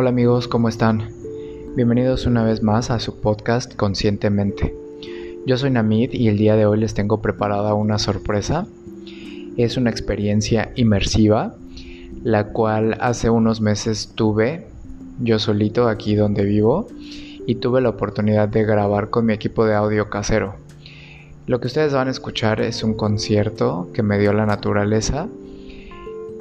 Hola amigos, ¿cómo están? Bienvenidos una vez más a su podcast Conscientemente. Yo soy Namid y el día de hoy les tengo preparada una sorpresa. Es una experiencia inmersiva, la cual hace unos meses tuve yo solito aquí donde vivo y tuve la oportunidad de grabar con mi equipo de audio casero. Lo que ustedes van a escuchar es un concierto que me dio la naturaleza,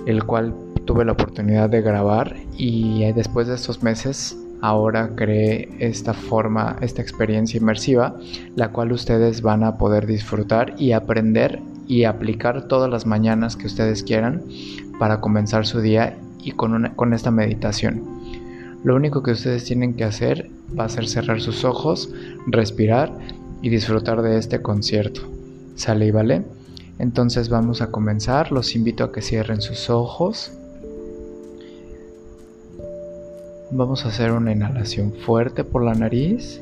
el cual tuve la oportunidad de grabar y después de estos meses ahora creé esta forma, esta experiencia inmersiva, la cual ustedes van a poder disfrutar y aprender y aplicar todas las mañanas que ustedes quieran para comenzar su día y con, con esta meditación. Lo único que ustedes tienen que hacer va a ser cerrar sus ojos, respirar y disfrutar de este concierto. ¿Sale y vale? Entonces vamos a comenzar. Los invito a que cierren sus ojos. Vamos a hacer una inhalación fuerte por la nariz.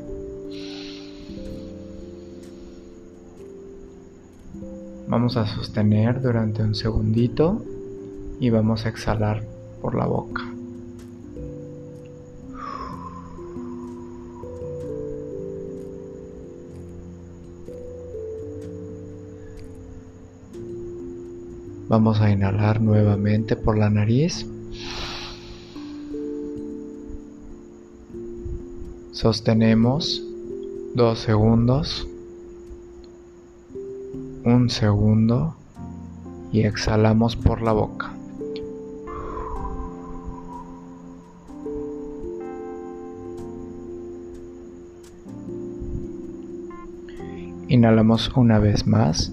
Vamos a sostener durante un segundito y vamos a exhalar por la boca. Vamos a inhalar nuevamente por la nariz. Sostenemos dos segundos, un segundo y exhalamos por la boca. Inhalamos una vez más.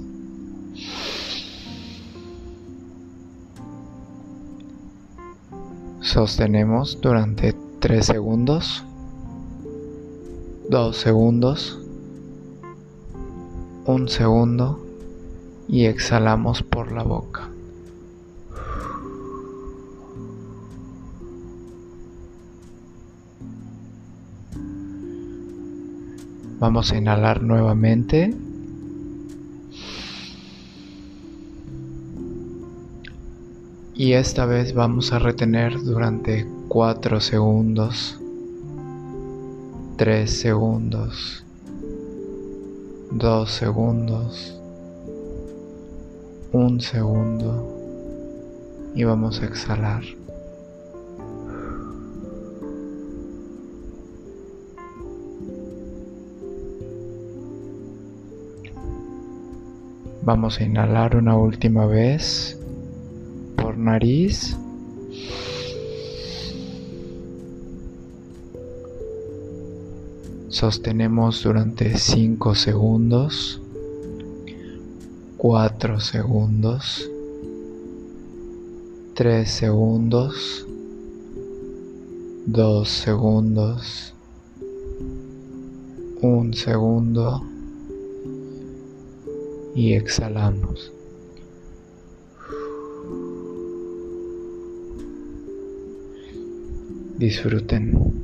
Sostenemos durante 3 segundos, 2 segundos, 1 segundo y exhalamos por la boca. Vamos a inhalar nuevamente. Y esta vez vamos a retener durante 4 segundos, 3 segundos, 2 segundos, 1 segundo y vamos a exhalar. Vamos a inhalar una última vez por nariz. Sostenemos durante 5 segundos, 4 segundos, 3 segundos, 2 segundos, 1 segundo y exhalamos. Disfruten.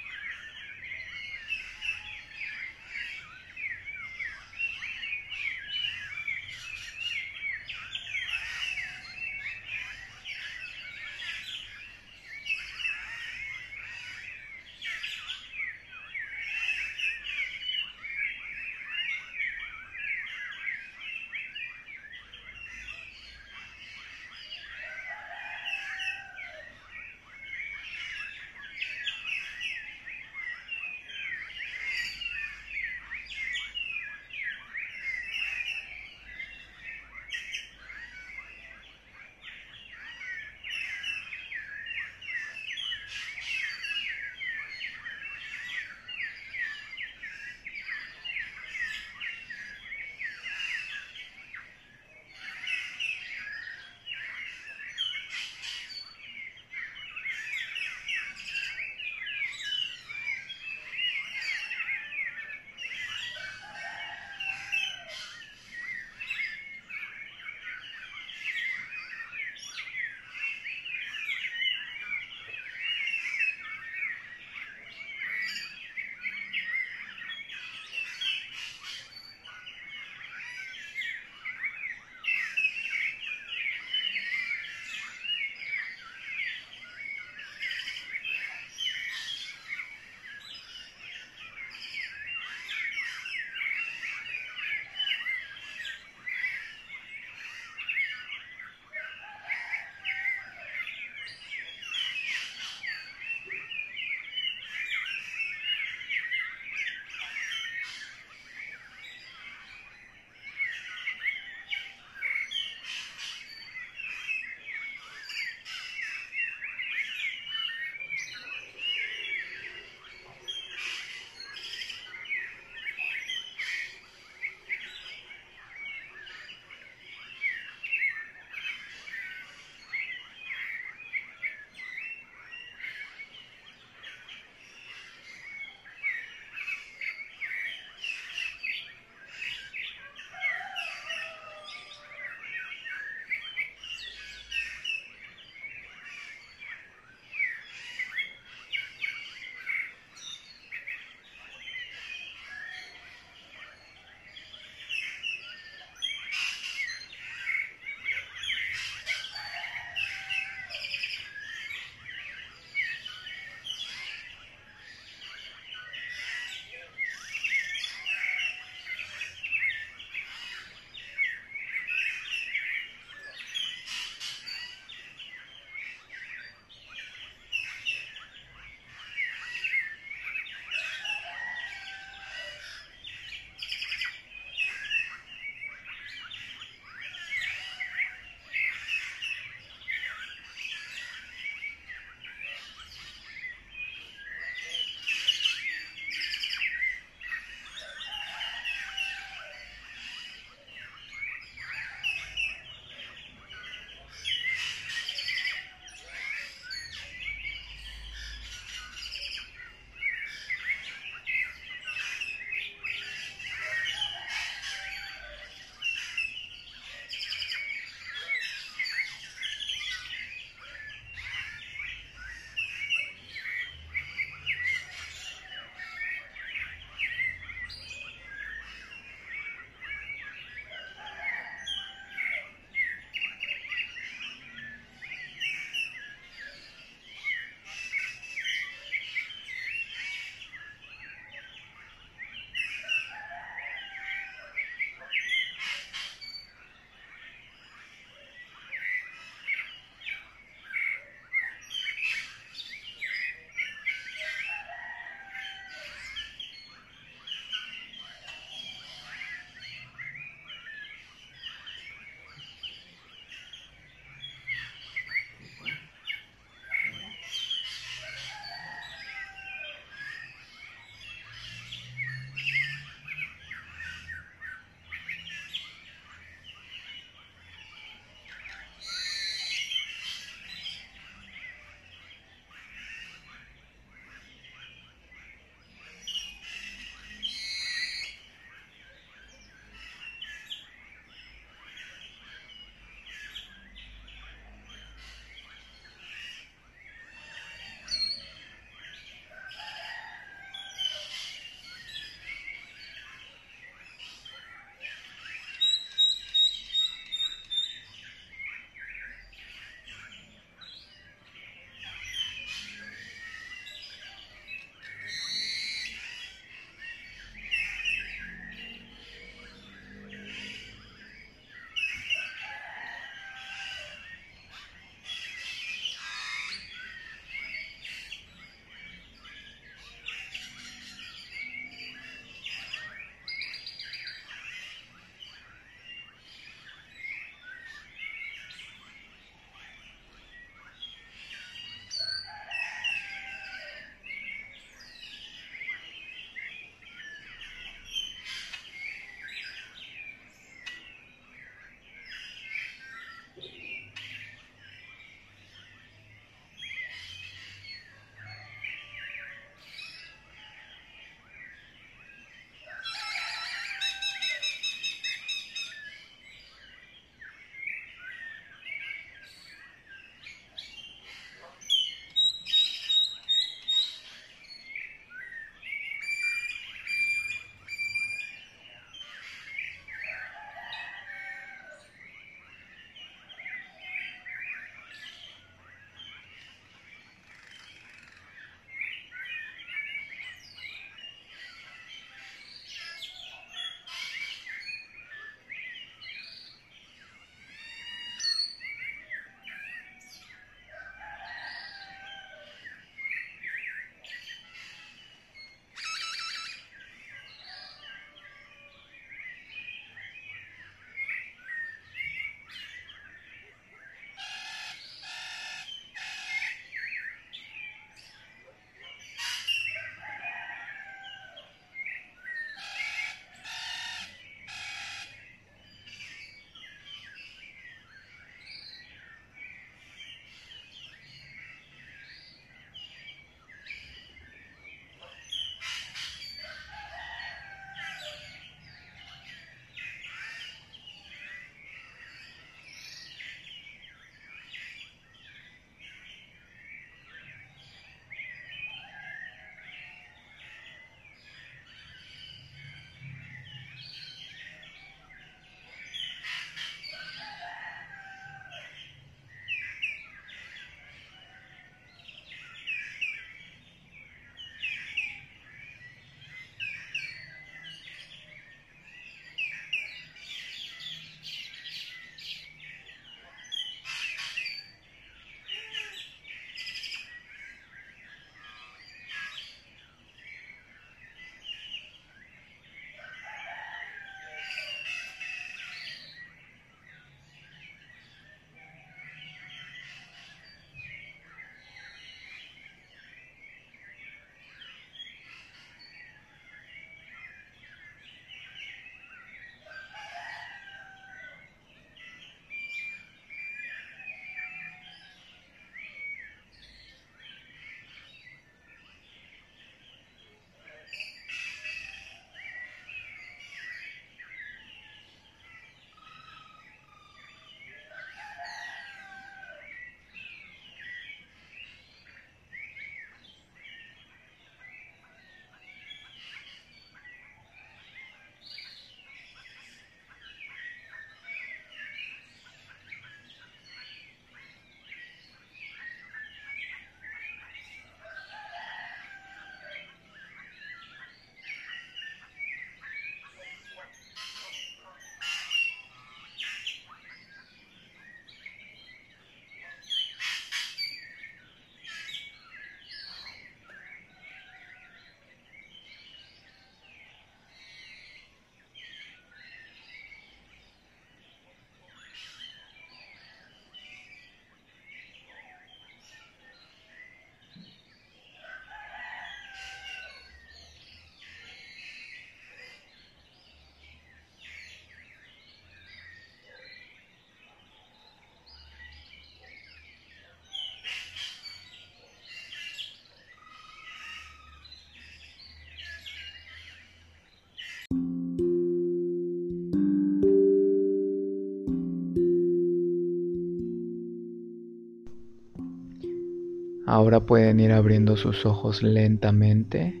Ahora pueden ir abriendo sus ojos lentamente.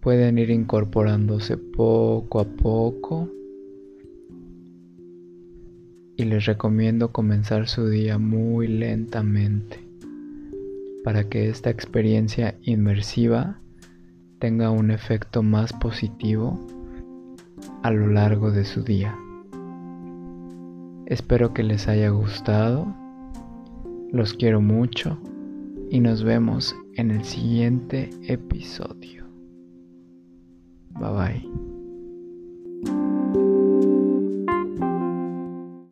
Pueden ir incorporándose poco a poco. Y les recomiendo comenzar su día muy lentamente para que esta experiencia inmersiva tenga un efecto más positivo a lo largo de su día. Espero que les haya gustado los quiero mucho y nos vemos en el siguiente episodio. Bye bye.